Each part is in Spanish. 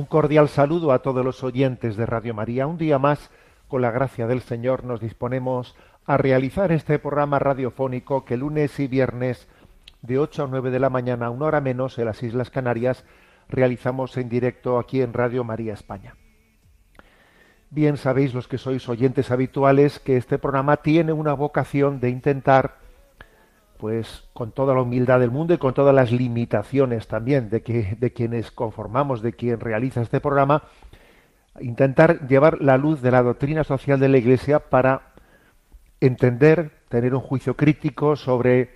Un cordial saludo a todos los oyentes de Radio María. Un día más, con la gracia del Señor, nos disponemos a realizar este programa radiofónico que lunes y viernes de 8 a 9 de la mañana, una hora menos, en las Islas Canarias, realizamos en directo aquí en Radio María España. Bien sabéis los que sois oyentes habituales que este programa tiene una vocación de intentar, pues con toda la humildad del mundo y con todas las limitaciones también de, que, de quienes conformamos, de quien realiza este programa, intentar llevar la luz de la doctrina social de la Iglesia para entender, tener un juicio crítico sobre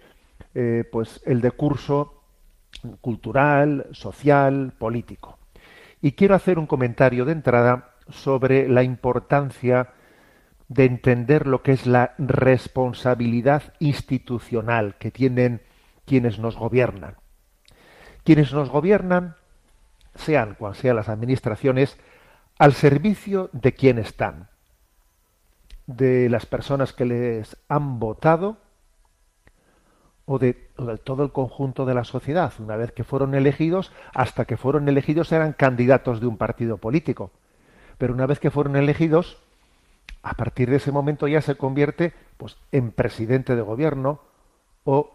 eh, pues el decurso cultural, social, político. Y quiero hacer un comentario de entrada sobre la importancia de entender lo que es la responsabilidad institucional que tienen quienes nos gobiernan. Quienes nos gobiernan, sean cuan sean las administraciones, al servicio de quién están, de las personas que les han votado o de, o de, todo el conjunto de la sociedad. Una vez que fueron elegidos, hasta que fueron elegidos eran candidatos de un partido político. Pero una vez que fueron elegidos, a partir de ese momento ya se convierte pues, en presidente de gobierno o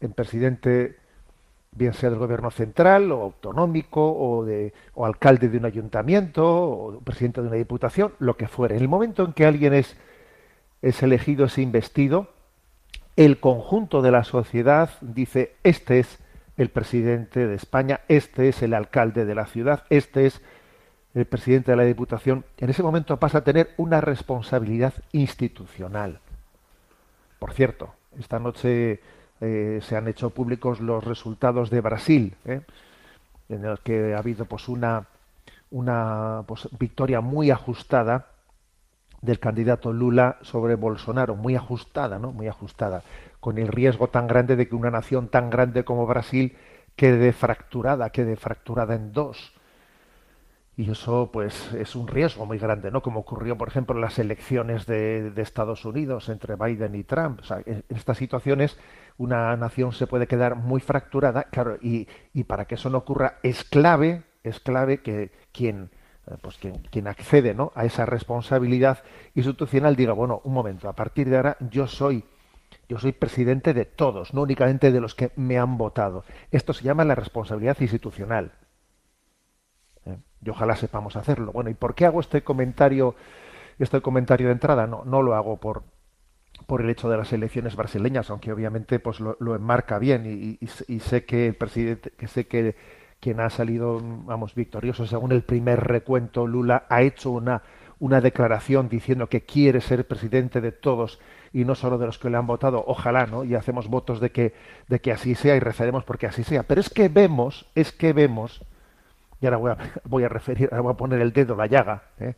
en presidente bien sea del gobierno central o autonómico o, de, o alcalde de un ayuntamiento o presidente de una diputación, lo que fuere. En el momento en que alguien es, es elegido, es investido, el conjunto de la sociedad dice, este es el presidente de España, este es el alcalde de la ciudad, este es el presidente de la diputación. En ese momento pasa a tener una responsabilidad institucional. Por cierto, esta noche eh, se han hecho públicos los resultados de Brasil, ¿eh? en el que ha habido pues una, una pues, victoria muy ajustada del candidato Lula sobre Bolsonaro, muy ajustada, ¿no? Muy ajustada, con el riesgo tan grande de que una nación tan grande como Brasil quede fracturada, quede fracturada en dos. Y eso, pues, es un riesgo muy grande, ¿no? Como ocurrió, por ejemplo, en las elecciones de, de Estados Unidos entre Biden y Trump. En, estas situaciones, una nación se puede quedar muy fracturada, claro, y, y para que eso no ocurra, es clave, es clave que quien pues quien, quien accede ¿no? a esa responsabilidad institucional diga, bueno, un momento, a partir de ahora yo soy, yo soy presidente de todos, no únicamente de los que me han votado. Esto se llama la responsabilidad institucional. Y ojalá sepamos hacerlo. Bueno, ¿y por qué hago este comentario, este comentario de entrada? No, no lo hago por, por el hecho de las elecciones brasileñas, aunque obviamente pues lo, enmarca bien y, sé que el presidente, que sé que quien ha salido, vamos, victorioso según el primer recuento, Lula, ha hecho una, una declaración diciendo que quiere ser presidente de todos y no solo de los que le han votado, ojalá, ¿no? Y hacemos votos de que, de que así sea y rezaremos porque así sea. Pero es que vemos, es que vemos, y ahora voy a, voy a referir, voy a poner el dedo en la llaga, ¿eh?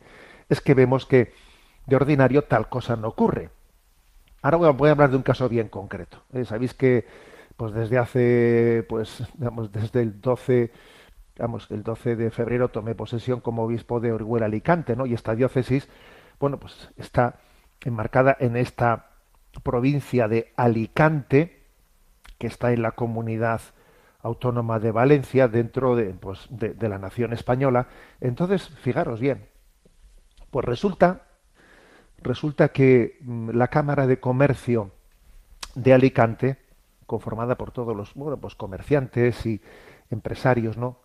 es que vemos que de ordinario tal cosa no ocurre. Ahora voy a, hablar de un caso bien concreto. ¿eh? Sabéis que pues desde hace, pues, desde el 12, digamos, el 12 de febrero tomé posesión como obispo de Orihuela Alicante, ¿no? Y esta diócesis, bueno, pues está enmarcada en esta provincia de Alicante, que está en la comunidad autónoma de Valencia, dentro de, pues, de, la nación española. Entonces, fijaros bien, pues resulta, resulta que la Cámara de Comercio de Alicante, conformada por todos los bueno, pues comerciantes y empresarios, ¿no?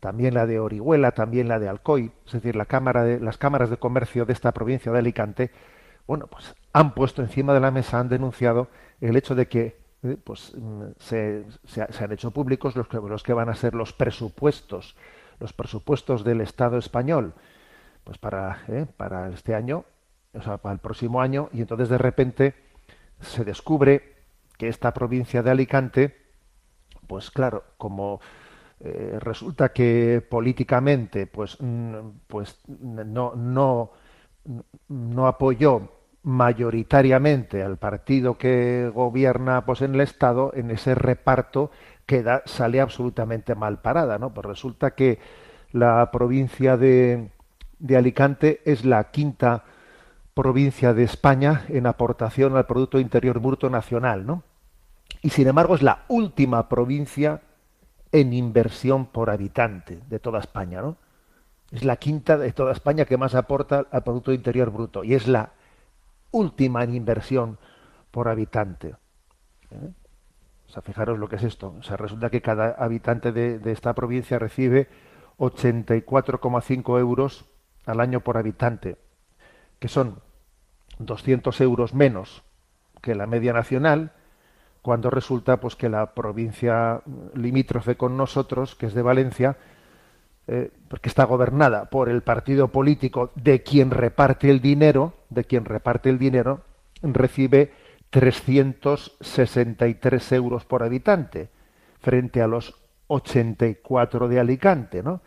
También la de Orihuela, también la de Alcoy, es decir, la cámara de, las cámaras de comercio de esta provincia de Alicante, bueno, pues han puesto encima de la mesa, han denunciado el hecho de que pues mm, se, se, se, han hecho públicos los que, los que van a ser los presupuestos, los presupuestos del Estado español, pues para, eh, para este año, o sea, para el próximo año, y entonces de repente se descubre que esta provincia de Alicante, pues claro, como eh, resulta que políticamente, pues, mm, pues no, no, no apoyó mayoritariamente al partido que gobierna pues en el estado en ese reparto queda sale absolutamente mal parada no pues resulta que la provincia de, de Alicante es la quinta provincia de España en aportación al producto interior bruto nacional no y sin embargo es la última provincia en inversión por habitante de toda España no es la quinta de toda España que más aporta al producto interior bruto y es la última en inversión por habitante. ¿Eh? O sea, fijaros lo que es esto. O sea, resulta que cada habitante de, esta provincia recibe 84,5 euros al año por habitante, que son 200 euros menos que la media nacional, cuando resulta pues que la provincia limítrofe con nosotros, que es de Valencia, eh, porque está gobernada por el partido político de quien reparte el dinero, de quien reparte el dinero, recibe 363 euros por habitante, frente a los 84 de Alicante, ¿no?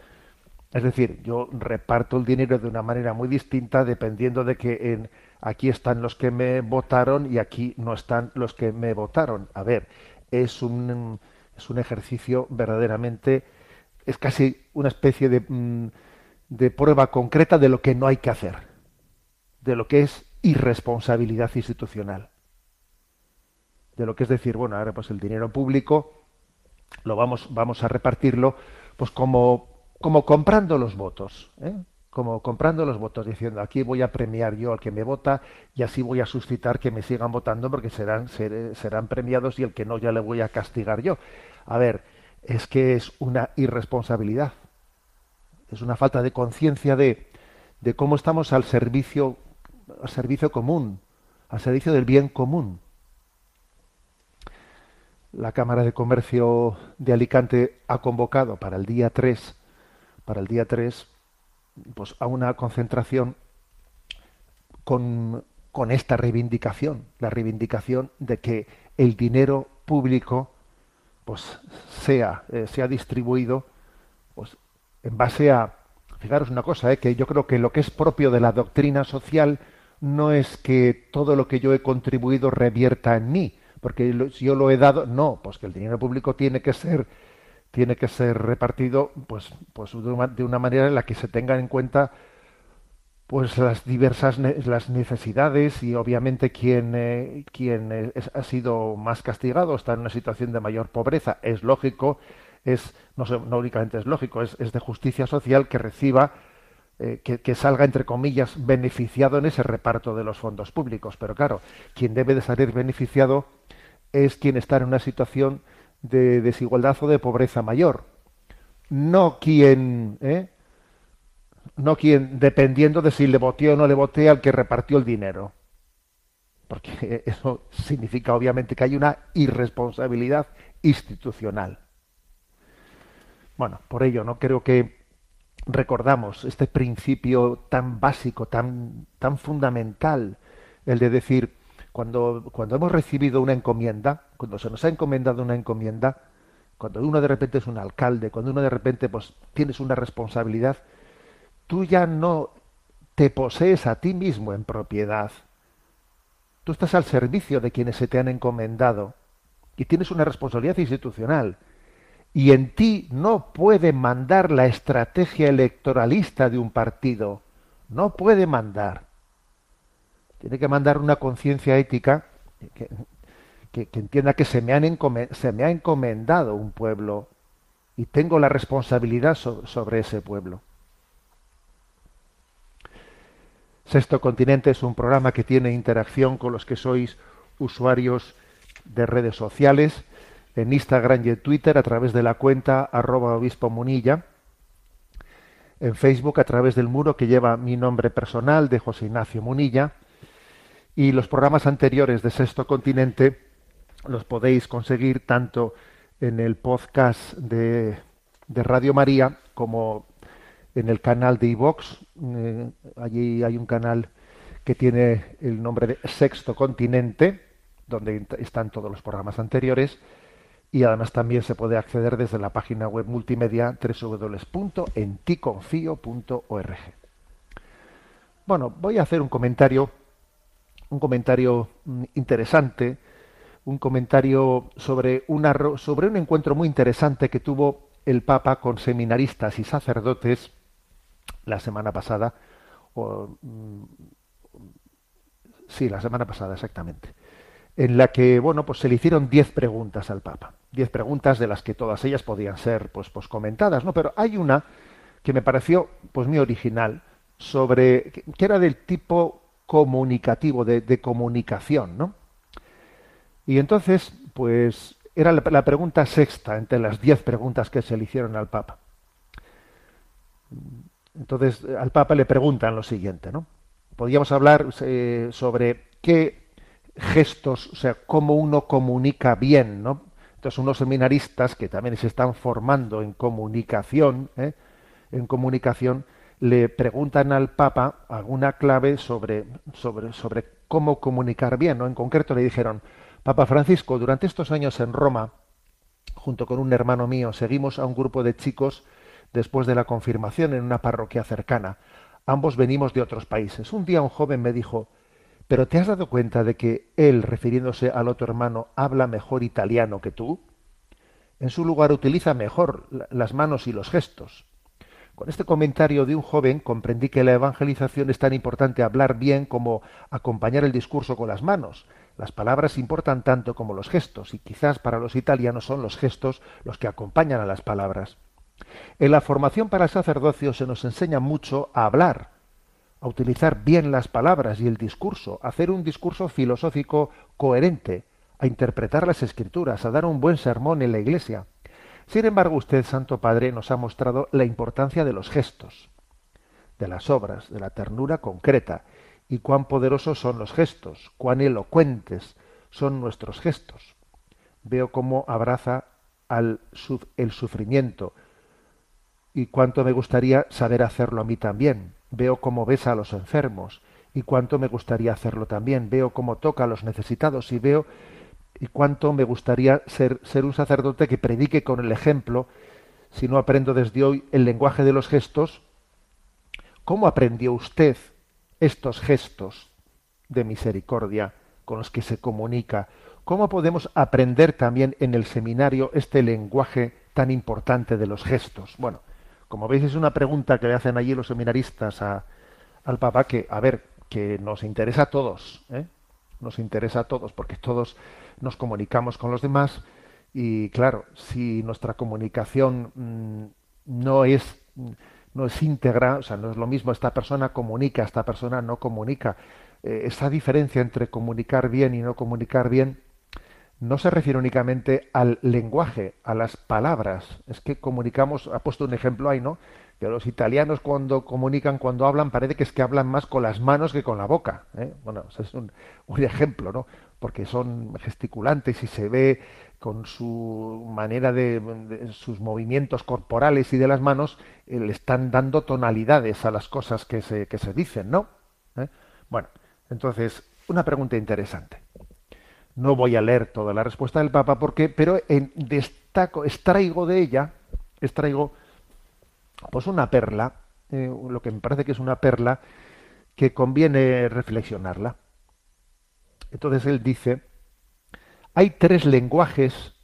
Es decir, yo reparto el dinero de una manera muy distinta dependiendo de que en, aquí están los que me votaron y aquí no están los que me votaron. A ver, es un, es un ejercicio verdaderamente es casi una especie de, mm, de prueba concreta de lo que no hay que hacer, de lo que es irresponsabilidad institucional, de lo que es decir, bueno, ahora pues el dinero público lo vamos, vamos a repartirlo pues como, como comprando los votos, ¿eh? como comprando los votos, diciendo aquí voy a premiar yo al que me vota y así voy a suscitar que me sigan votando porque serán, serán premiados y el que no ya le voy a castigar yo. A ver, es que es una irresponsabilidad, es una falta de conciencia de, de cómo estamos al servicio, al servicio común, al servicio del bien común. La Cámara de Comercio de Alicante ha convocado para el día 3, para el día 3, pues a una concentración con, con esta reivindicación, la reivindicación de que el dinero público pues sea, eh, sea distribuido pues, en base a, fijaros una cosa, eh, que yo creo que lo que es propio de la doctrina social no es que todo lo que yo he contribuido revierta en mí, porque si yo lo he dado, no, pues que el dinero público tiene que ser tiene que ser repartido pues, pues de, una, manera en la que se tengan en cuenta pues las diversas las necesidades y obviamente quien, eh, quien ha sido más castigado está en una situación de mayor pobreza. Es lógico es no, no únicamente es lógico es, es, de justicia social que reciba eh, que, salga entre comillas beneficiado en ese reparto de los fondos públicos pero claro quien debe de salir beneficiado es quien está en una situación de desigualdad o de pobreza mayor no quien ¿eh? no quien, dependiendo de si le voté o no le voté al que repartió el dinero. Porque eso significa obviamente que hay una irresponsabilidad institucional. Bueno, por ello no creo que recordamos este principio tan básico, tan, tan fundamental, el de decir, cuando, cuando hemos recibido una encomienda, cuando se nos ha encomendado una encomienda, cuando uno de repente es un alcalde, cuando uno de repente pues tienes una responsabilidad, tú ya no te posees a ti mismo en propiedad. Tú estás al servicio de quienes se te han encomendado y tienes una responsabilidad institucional. Y en ti no puede mandar la estrategia electoralista de un partido. No puede mandar. Tiene que mandar una conciencia ética que, entienda que se me, ha encomendado un pueblo y tengo la responsabilidad so sobre ese pueblo. Sexto Continente es un programa que tiene interacción con los que sois usuarios de redes sociales, en Instagram y en Twitter a través de la cuenta arroba obispo munilla, en Facebook a través del muro que lleva mi nombre personal de José Ignacio Munilla, y los programas anteriores de Sexto Continente los podéis conseguir tanto en el podcast de, Radio María como en el canal de iVox. Eh, allí hay un canal que tiene el nombre de Sexto Continente, donde están todos los programas anteriores. Y además también se puede acceder desde la página web multimedia www.enticonfio.org. Bueno, voy a hacer un comentario, un comentario mm, interesante, un comentario sobre, una, sobre un encuentro muy interesante que tuvo el Papa con seminaristas y sacerdotes la semana pasada, o, mm, sí, la semana pasada exactamente, en la que, bueno, pues se le hicieron diez preguntas al Papa, diez preguntas de las que todas ellas podían ser, pues, pues comentadas, ¿no? Pero hay una que me pareció, pues, muy original, sobre, que era del tipo comunicativo, de, de comunicación, ¿no? Y entonces, pues, era la, pregunta sexta entre las diez preguntas que se le hicieron al Papa. Entonces, al Papa le preguntan lo siguiente, ¿no? Podríamos hablar eh, sobre qué gestos, o sea, cómo uno comunica bien, ¿no? Entonces, unos seminaristas que también se están formando en comunicación, ¿eh? en comunicación, le preguntan al Papa alguna clave sobre, sobre, sobre cómo comunicar bien, ¿no? En concreto le dijeron, Papa Francisco, durante estos años en Roma, junto con un hermano mío, seguimos a un grupo de chicos después de la confirmación en una parroquia cercana. Ambos venimos de otros países. Un día un joven me dijo, ¿pero te has dado cuenta de que él, refiriéndose al otro hermano, habla mejor italiano que tú? En su lugar utiliza mejor las manos y los gestos. Con este comentario de un joven comprendí que la evangelización es tan importante hablar bien como acompañar el discurso con las manos. Las palabras importan tanto como los gestos, y quizás para los italianos son los gestos los que acompañan a las palabras. En la formación para el sacerdocio se nos enseña mucho a hablar, a utilizar bien las palabras y el discurso, a hacer un discurso filosófico coherente, a interpretar las escrituras, a dar un buen sermón en la iglesia. Sin embargo, usted, Santo Padre, nos ha mostrado la importancia de los gestos, de las obras, de la ternura concreta, y cuán poderosos son los gestos, cuán elocuentes son nuestros gestos. Veo cómo abraza al, el sufrimiento, y cuánto me gustaría saber hacerlo a mí también. Veo cómo besa a los enfermos y cuánto me gustaría hacerlo también. Veo cómo toca a los necesitados y veo y cuánto me gustaría ser, ser un sacerdote que predique con el ejemplo. Si no aprendo desde hoy el lenguaje de los gestos, ¿cómo aprendió usted estos gestos de misericordia con los que se comunica? ¿Cómo podemos aprender también en el seminario este lenguaje tan importante de los gestos? Bueno, como veis, es una pregunta que le hacen allí los seminaristas al Papa que, a ver, que nos interesa a todos, ¿eh? nos interesa a todos, porque todos nos comunicamos con los demás y, claro, si nuestra comunicación mm, no es no es íntegra, o sea, no es lo mismo esta persona comunica, esta persona no comunica. Eh, esa diferencia entre comunicar bien y no comunicar bien no se refiere únicamente al lenguaje, a las palabras. Es que comunicamos, ha puesto un ejemplo ahí, ¿no? Que los italianos cuando comunican, cuando hablan, parece que es que hablan más con las manos que con la boca. ¿eh? Bueno, es un, ejemplo, ¿no? Porque son gesticulantes y se ve con su manera de, sus movimientos corporales y de las manos, eh, le están dando tonalidades a las cosas que se, que se dicen, ¿no? ¿Eh? Bueno, entonces, una pregunta interesante. No voy a leer toda la respuesta del Papa porque, pero en, destaco, extraigo de ella, extraigo pues una perla, eh, lo que me parece que es una perla que conviene reflexionarla. Entonces él dice, hay tres lenguajes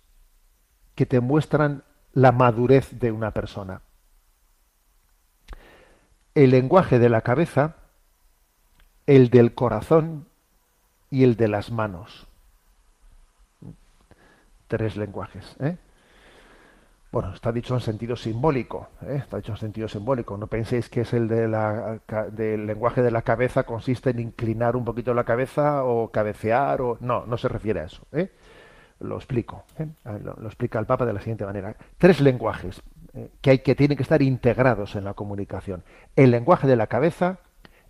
que te muestran la madurez de una persona. El lenguaje de la cabeza, el del corazón y el de las manos tres lenguajes. ¿eh? Bueno, está dicho en sentido simbólico, ¿eh? está dicho en sentido simbólico. No penséis que es el de la, del lenguaje de la cabeza, consiste en inclinar un poquito la cabeza o cabecear, o no, no se refiere a eso. ¿eh? Lo explico, lo, lo, explica el Papa de la siguiente manera. Tres lenguajes que, hay, que tienen que estar integrados en la comunicación. El lenguaje de la cabeza,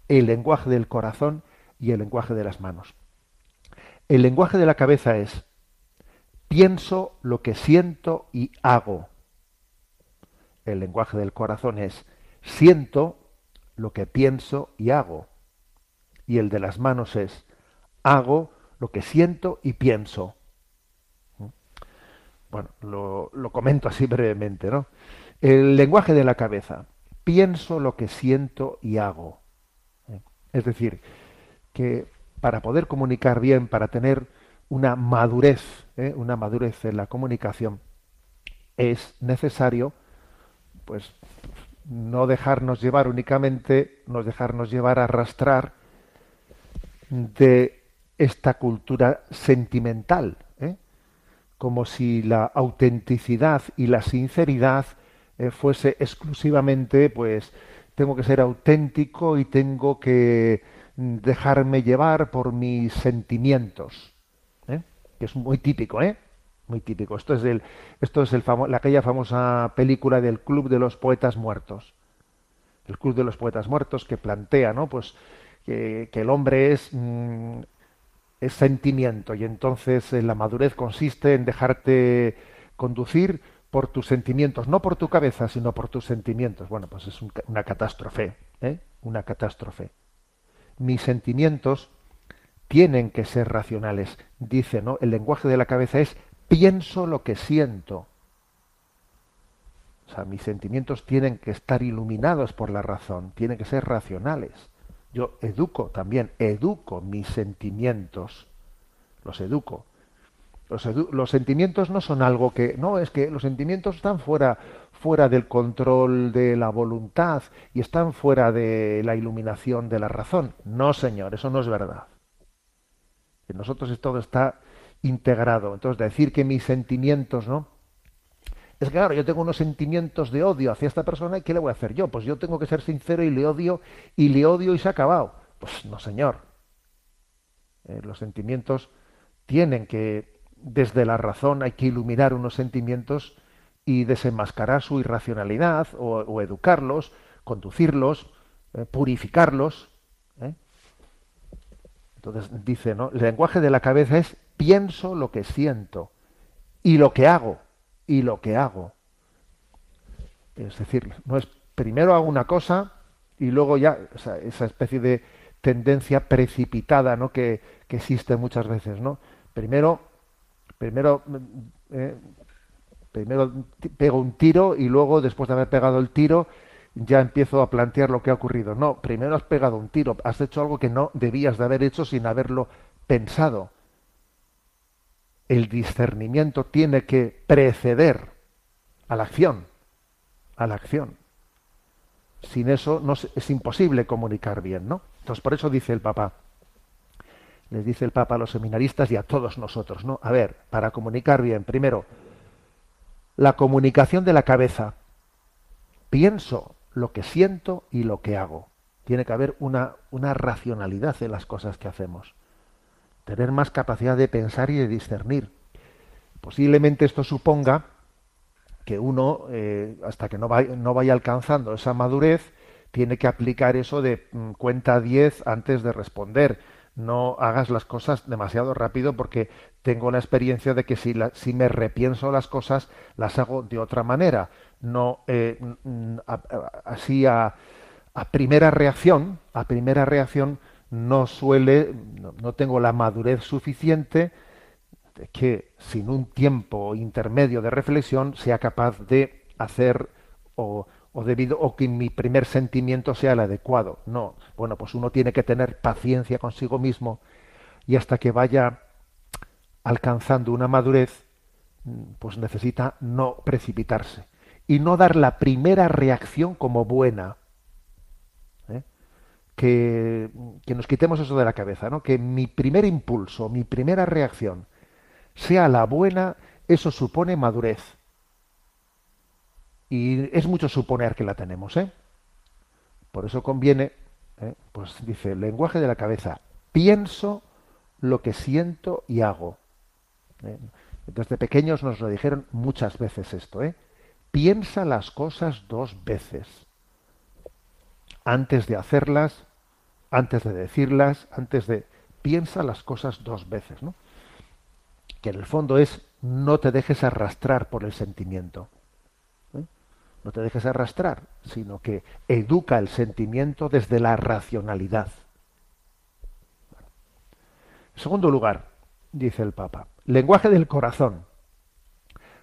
el lenguaje del corazón y el lenguaje de las manos. El lenguaje de la cabeza es pienso lo que siento y hago. El lenguaje del corazón es siento lo que pienso y hago. Y el de las manos es hago lo que siento y pienso. ¿Mm? Bueno, lo, lo comento así brevemente, ¿no? El lenguaje de la cabeza. Pienso lo que siento y hago. ¿Eh? Es decir, que para poder comunicar bien, para tener una madurez, ¿eh? una madurez en la comunicación, es necesario, pues, no dejarnos llevar únicamente, no dejarnos llevar a arrastrar de esta cultura sentimental, ¿eh? como si la autenticidad y la sinceridad eh, fuese exclusivamente, pues, tengo que ser auténtico y tengo que dejarme llevar por mis sentimientos que es muy típico, ¿eh? Muy típico. Esto es, el, esto es el la, aquella famosa película del Club de los Poetas Muertos. El Club de los Poetas Muertos que plantea, ¿no? Pues que, el hombre es, mm, es sentimiento y entonces eh, la madurez consiste en dejarte conducir por tus sentimientos, no por tu cabeza, sino por tus sentimientos. Bueno, pues es una catástrofe, ¿eh? Una catástrofe. Mis sentimientos tienen que ser racionales. Dice, ¿no? El lenguaje de la cabeza es pienso lo que siento. O sea, mis sentimientos tienen que estar iluminados por la razón, tienen que ser racionales. Yo educo también, educo mis sentimientos, los educo. Los, los, sentimientos no son algo que, no, es que los sentimientos están fuera, fuera del control de la voluntad y están fuera de la iluminación de la razón. No, señor, eso no es verdad. Nosotros todo está integrado. Entonces, decir que mis sentimientos, ¿no? Es que, claro, yo tengo unos sentimientos de odio hacia esta persona y ¿qué le voy a hacer yo? Pues yo tengo que ser sincero y le odio y le odio y se ha acabado. Pues no, señor. Eh, los sentimientos tienen que, desde la razón, hay que iluminar unos sentimientos y desenmascarar su irracionalidad o, educarlos, conducirlos, eh, purificarlos. Entonces dice, ¿no? El lenguaje de la cabeza es pienso lo que siento y lo que hago y lo que hago. Es decir, no es primero hago una cosa y luego ya esa especie de tendencia precipitada, ¿no? Que, que, existe muchas veces, ¿no? Primero, primero, eh, primero pego un tiro y luego después de haber pegado el tiro ya empiezo a plantear lo que ha ocurrido. No, primero has pegado un tiro, has hecho algo que no debías de haber hecho sin haberlo pensado. El discernimiento tiene que preceder a la acción, a la acción. Sin eso no es, imposible comunicar bien, ¿no? Entonces por eso dice el Papa, les dice el Papa a los seminaristas y a todos nosotros, ¿no? A ver, para comunicar bien, primero, la comunicación de la cabeza. Pienso, lo que siento y lo que hago. Tiene que haber una, una racionalidad en las cosas que hacemos. Tener más capacidad de pensar y de discernir. Posiblemente esto suponga que uno, eh, hasta que no vaya, no vaya alcanzando esa madurez, tiene que aplicar eso de mm, cuenta 10 antes de responder. No hagas las cosas demasiado rápido porque tengo la experiencia de que si, si me repienso las cosas, las hago de otra manera. No eh, así a, primera reacción, a primera reacción no suele, no, tengo la madurez suficiente de que sin un tiempo intermedio de reflexión sea capaz de hacer o, o debido o que mi primer sentimiento sea el adecuado. No, bueno, pues uno tiene que tener paciencia consigo mismo y hasta que vaya alcanzando una madurez, pues necesita no precipitarse y no dar la primera reacción como buena. ¿eh? Que, que, nos quitemos eso de la cabeza, ¿no? Que mi primer impulso, mi primera reacción sea la buena, eso supone madurez. Y es mucho suponer que la tenemos, ¿eh? Por eso conviene, ¿eh? pues dice, lenguaje de la cabeza, pienso lo que siento y hago. ¿eh? Desde pequeños nos lo dijeron muchas veces esto, ¿eh? piensa las cosas dos veces. Antes de hacerlas, antes de decirlas, antes de... Piensa las cosas dos veces, ¿no? Que en el fondo es no te dejes arrastrar por el sentimiento. No te dejes arrastrar, sino que educa el sentimiento desde la racionalidad. En segundo lugar, dice el Papa, lenguaje del corazón.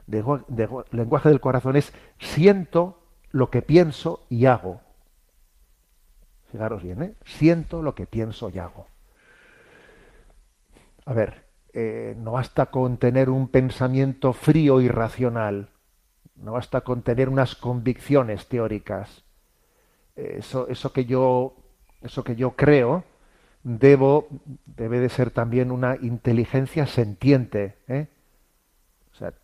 lenguaje del corazón es siento lo que pienso y hago. Fijaros bien, ¿eh? siento lo que pienso y hago. A ver, eh, no basta con tener un pensamiento frío y racional, no basta con tener unas convicciones teóricas. Eso, eso, que yo, eso que yo creo debo, debe de ser también una inteligencia sentiente. ¿eh? O sea,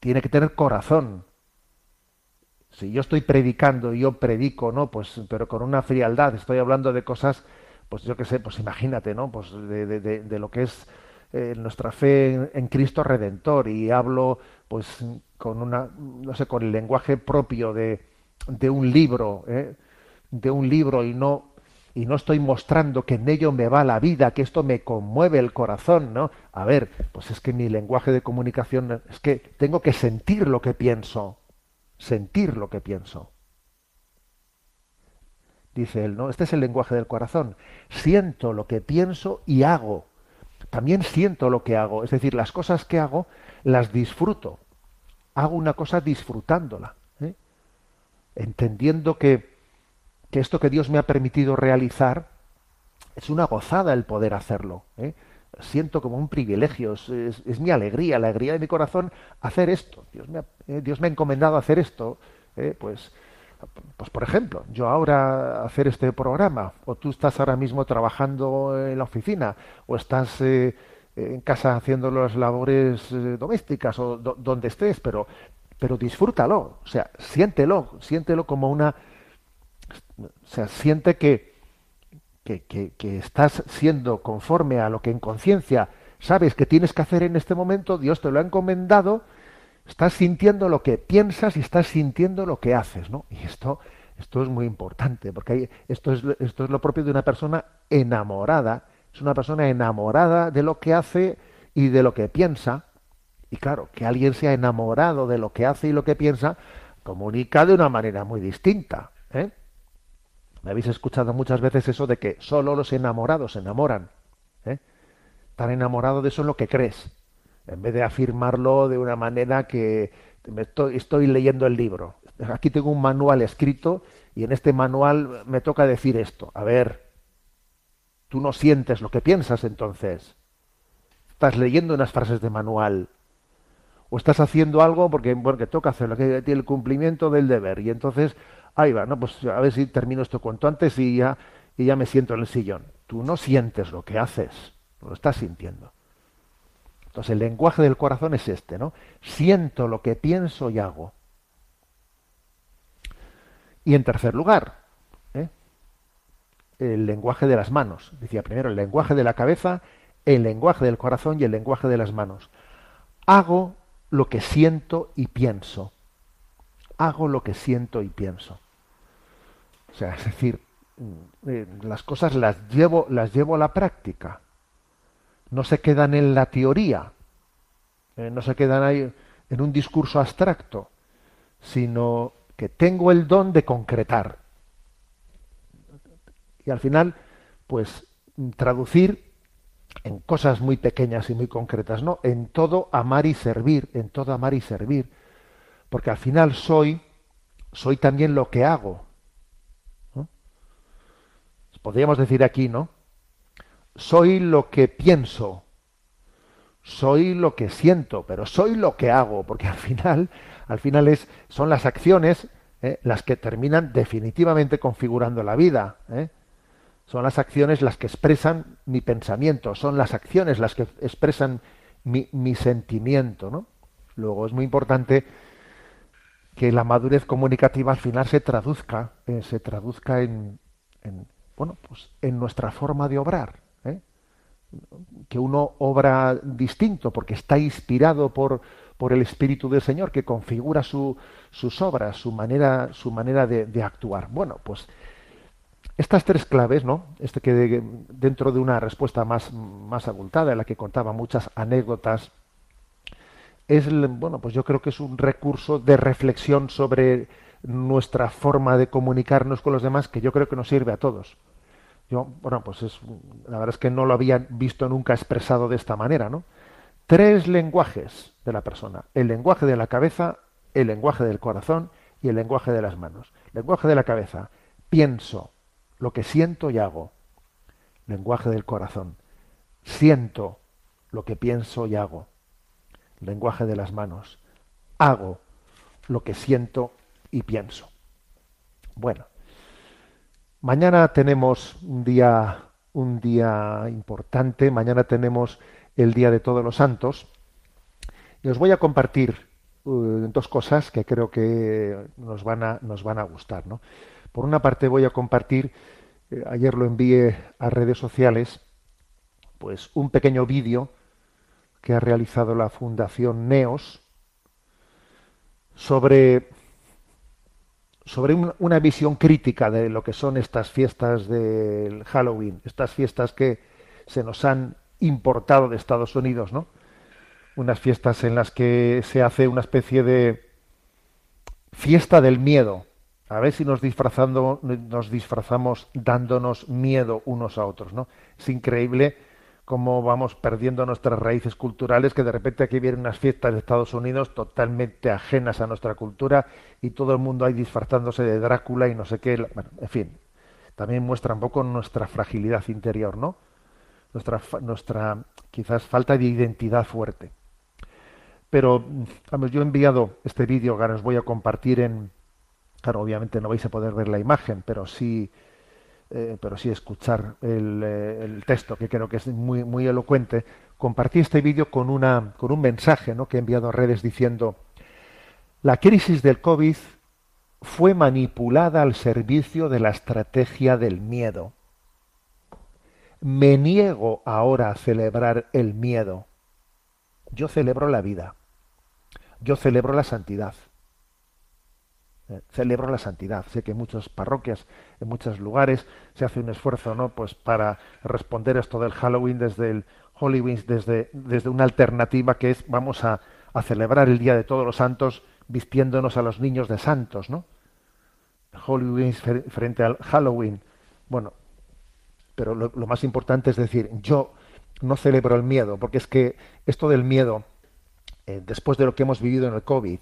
tiene que tener corazón. Si yo estoy predicando yo predico, ¿no? Pues, pero con una frialdad, estoy hablando de cosas, pues yo qué sé, pues imagínate, ¿no? Pues de, de, de lo que es nuestra fe en, Cristo Redentor. Y hablo pues con una no sé con el lenguaje propio de, de un libro ¿eh? de un libro y no y no estoy mostrando que en ello me va la vida que esto me conmueve el corazón no a ver pues es que mi lenguaje de comunicación es que tengo que sentir lo que pienso sentir lo que pienso. Dice él no este es el lenguaje del corazón. Siento lo que pienso y hago también siento lo que hago, es decir, las cosas que hago las disfruto. Hago una cosa disfrutándola, ¿eh? entendiendo que, que, esto que Dios me ha permitido realizar es una gozada el poder hacerlo. ¿eh? Siento como un privilegio, es, mi alegría, la alegría de mi corazón hacer esto. Dios me ha, eh, Dios me ha encomendado hacer esto, pues pues por ejemplo, yo ahora hacer este programa, o tú estás ahora mismo trabajando en la oficina, o estás eh, en casa haciendo las labores eh, domésticas, o donde estés, pero, pero disfrútalo, o sea, siéntelo, siéntelo como una, o sea, siente que, que, que estás siendo conforme a lo que en conciencia sabes que tienes que hacer en este momento, Dios te lo ha encomendado, Estás sintiendo lo que piensas y estás sintiendo lo que haces, ¿no? Y esto, esto es muy importante, porque esto, es, es lo propio de una persona enamorada. Es una persona enamorada de lo que hace y de lo que piensa. Y claro, que alguien sea enamorado de lo que hace y lo que piensa, comunica de una manera muy distinta. ¿eh? Me habéis escuchado muchas veces eso de que solo los enamorados se enamoran. ¿eh? Tan enamorado de eso en lo que crees en vez de afirmarlo de una manera que estoy, leyendo el libro. Aquí tengo un manual escrito y en este manual me toca decir esto. A ver, tú no sientes lo que piensas entonces. Estás leyendo unas frases de manual. O estás haciendo algo porque, porque toca hacerlo, que tiene el cumplimiento del deber. Y entonces, ahí va, ¿no? Pues a ver si termino esto cuanto antes y ya, y ya me siento en el sillón. Tú no sientes lo que haces, lo estás sintiendo. Entonces el lenguaje del corazón es este, ¿no? Siento lo que pienso y hago. Y en tercer lugar, ¿eh? el lenguaje de las manos. Decía primero el lenguaje de la cabeza, el lenguaje del corazón y el lenguaje de las manos. Hago lo que siento y pienso. Hago lo que siento y pienso. O sea, es decir, mm, eh, las cosas las llevo, las llevo a la práctica no se quedan en la teoría, eh, no se quedan ahí en un discurso abstracto, sino que tengo el don de concretar. Y al final, pues traducir en cosas muy pequeñas y muy concretas, ¿no? En todo amar y servir, en todo amar y servir, porque al final soy, soy también lo que hago. Podríamos decir aquí, ¿no? Soy lo que pienso, soy lo que siento, pero soy lo que hago, porque al final, al final es, son las acciones ¿eh? las que terminan definitivamente configurando la vida. ¿eh? Son las acciones las que expresan mi pensamiento, son las acciones las que expresan mi, mi sentimiento. ¿no? Luego es muy importante que la madurez comunicativa al final se traduzca, eh, se traduzca en, en, bueno, pues en nuestra forma de obrar que uno obra distinto porque está inspirado por, por el Espíritu del Señor que configura su, sus obras, su manera, su manera de, actuar. Bueno, pues estas tres claves, ¿no? Este que dentro de una respuesta más, más abultada, en la que contaba muchas anécdotas es, bueno, pues yo creo que es un recurso de reflexión sobre nuestra forma de comunicarnos con los demás que yo creo que nos sirve a todos. Yo, bueno, pues es, la verdad es que no lo había visto nunca expresado de esta manera, ¿no? Tres lenguajes de la persona. El lenguaje de la cabeza, el lenguaje del corazón y el lenguaje de las manos. Lenguaje de la cabeza. Pienso lo que siento y hago. Lenguaje del corazón. Siento lo que pienso y hago. Lenguaje de las manos. Hago lo que siento y pienso. Bueno, Mañana tenemos un día, un día importante. Mañana tenemos el Día de Todos los Santos. Y os voy a compartir eh, dos cosas que creo que nos van a, nos van a gustar. ¿no? Por una parte voy a compartir, eh, ayer lo envié a redes sociales, pues un pequeño vídeo que ha realizado la Fundación Neos sobre sobre un- una visión crítica de lo que son estas fiestas del Halloween, estas fiestas que se nos han importado de Estados Unidos, ¿no? Unas fiestas en las que se hace una especie de fiesta del miedo. A ver si nos disfrazando, nos disfrazamos dándonos miedo unos a otros, ¿no? Es increíble cómo vamos perdiendo nuestras raíces culturales, que de repente aquí vienen unas fiestas de Estados Unidos totalmente ajenas a nuestra cultura y todo el mundo ahí disfrazándose de Drácula y no sé qué. Bueno, en fin, también muestra un poco nuestra fragilidad interior, ¿no? Nuestra, nuestra quizás falta de identidad fuerte. Pero, vamos, yo he enviado este vídeo ahora os voy a compartir en... Claro, obviamente no vais a poder ver la imagen, pero sí, eh, pero sí escuchar el, eh, el texto, que creo que es muy, muy elocuente. Compartí este vídeo con, con un mensaje ¿no? que he enviado a redes diciendo, la crisis del COVID fue manipulada al servicio de la estrategia del miedo. Me niego ahora a celebrar el miedo. Yo celebro la vida. Yo celebro la santidad. Celebro la santidad. Sé que en muchas parroquias, en muchos lugares, se hace un esfuerzo, ¿no? Pues para responder esto del Halloween desde el Halloween, desde, desde una alternativa que es vamos a, a celebrar el Día de Todos los Santos vistiéndonos a los niños de santos, ¿no? Halloween fre- frente al Halloween. Bueno, pero lo, lo más importante es decir, yo no celebro el miedo, porque es que esto del miedo, eh, después de lo que hemos vivido en el COVID,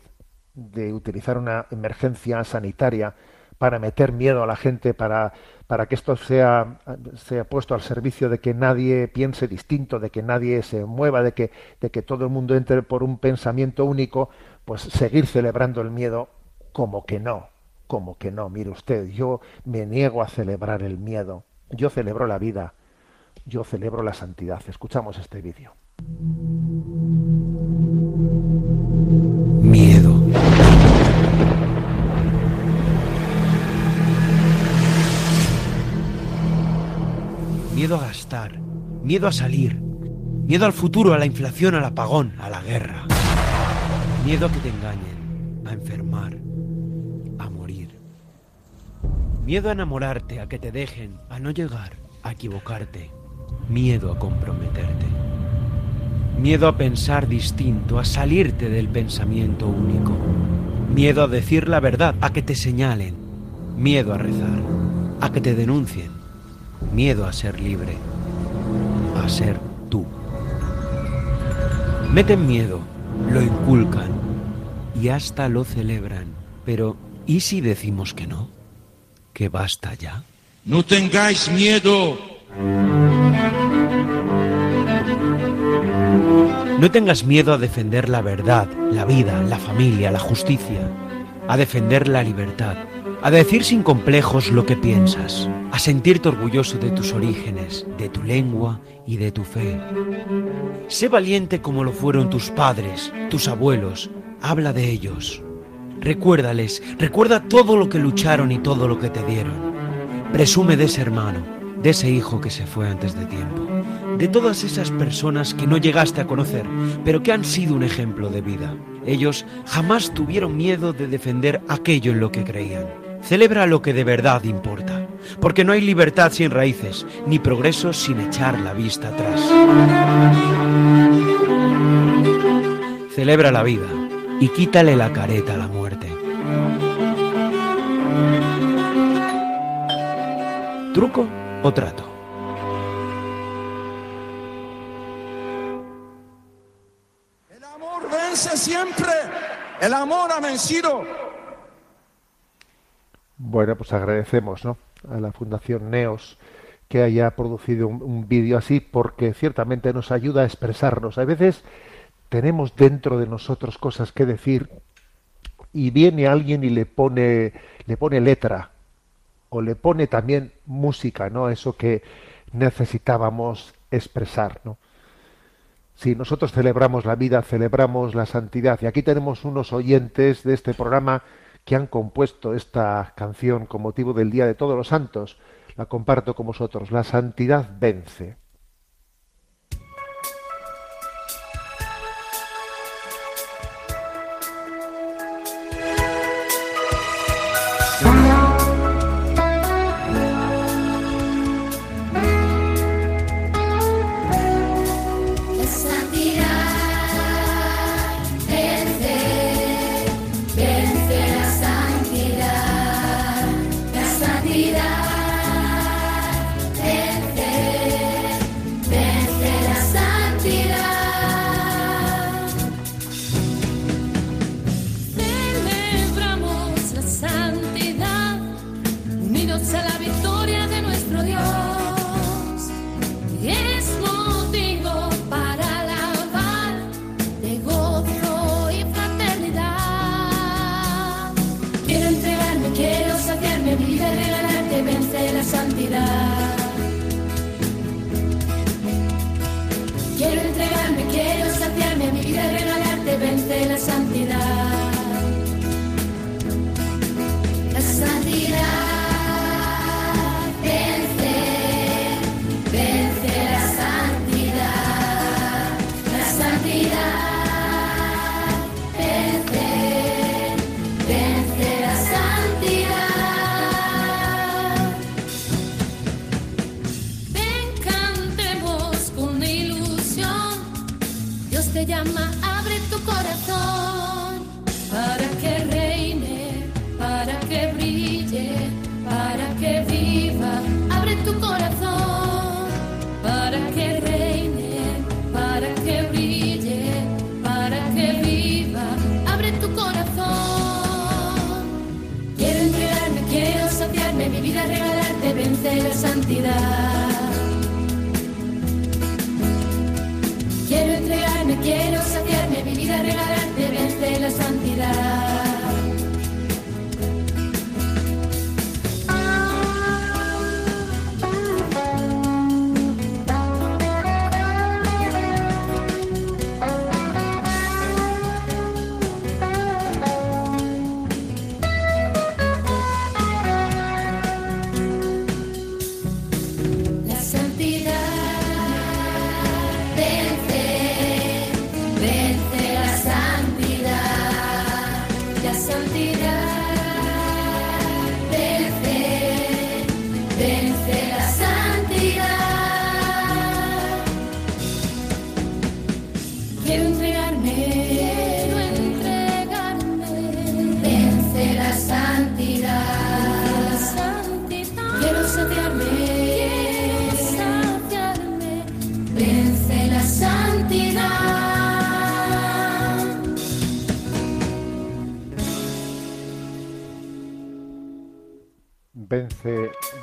de utilizar una emergencia sanitaria para meter miedo a la gente, para, para que esto sea, sea puesto al servicio de que nadie piense distinto, de que nadie se mueva, de que, de que todo el mundo entre por un pensamiento único, pues seguir celebrando el miedo como que no, como que no. Mire usted, yo me niego a celebrar el miedo. Yo celebro la vida. Yo celebro la santidad. Escuchamos este vídeo. Miedo a gastar, miedo a salir, miedo al futuro, a la inflación, al apagón, a la guerra. Miedo a que te engañen, a enfermar, a morir. Miedo a enamorarte, a que te dejen, a no llegar, a equivocarte. Miedo a comprometerte. Miedo a pensar distinto, a salirte del pensamiento único. Miedo a decir la verdad, a que te señalen. Miedo a rezar, a que te denuncien. Miedo a ser libre, a ser tú. Meten miedo, lo inculcan y hasta lo celebran. Pero, ¿y si decimos que no? ¿Que basta ya? No tengáis miedo. No tengas miedo a defender la verdad, la vida, la familia, la justicia, a defender la libertad, a decir sin complejos lo que piensas, a sentirte orgulloso de tus orígenes, de tu lengua y de tu fe. Sé valiente como lo fueron tus padres, tus abuelos, habla de ellos. Recuérdales, recuerda todo lo que lucharon y todo lo que te dieron. Presume de ese hermano, de ese hijo que se fue antes de tiempo, de todas esas personas que no llegaste a conocer, pero que han sido un ejemplo de vida. Ellos jamás tuvieron miedo de defender aquello en lo que creían. Celebra lo que de verdad importa, porque no hay libertad sin raíces, ni progreso sin echar la vista atrás. celebra la vida y quítale la careta a la muerte. ¿Truco o trato? El amor vence siempre. El amor ha vencido. Bueno, pues agradecemos ¿no? a la Fundación Neos que haya producido un, vídeo así porque ciertamente nos ayuda a expresarnos. A veces tenemos dentro de nosotros cosas que decir y viene alguien y le pone le pone letra o le pone también música, ¿no? Eso que necesitábamos expresar, ¿no? Si nosotros celebramos la vida, celebramos la santidad. Y aquí tenemos unos oyentes de este programa que han compuesto esta canción con motivo del Día de Todos los Santos. La comparto con vosotros. La santidad vence. Llama,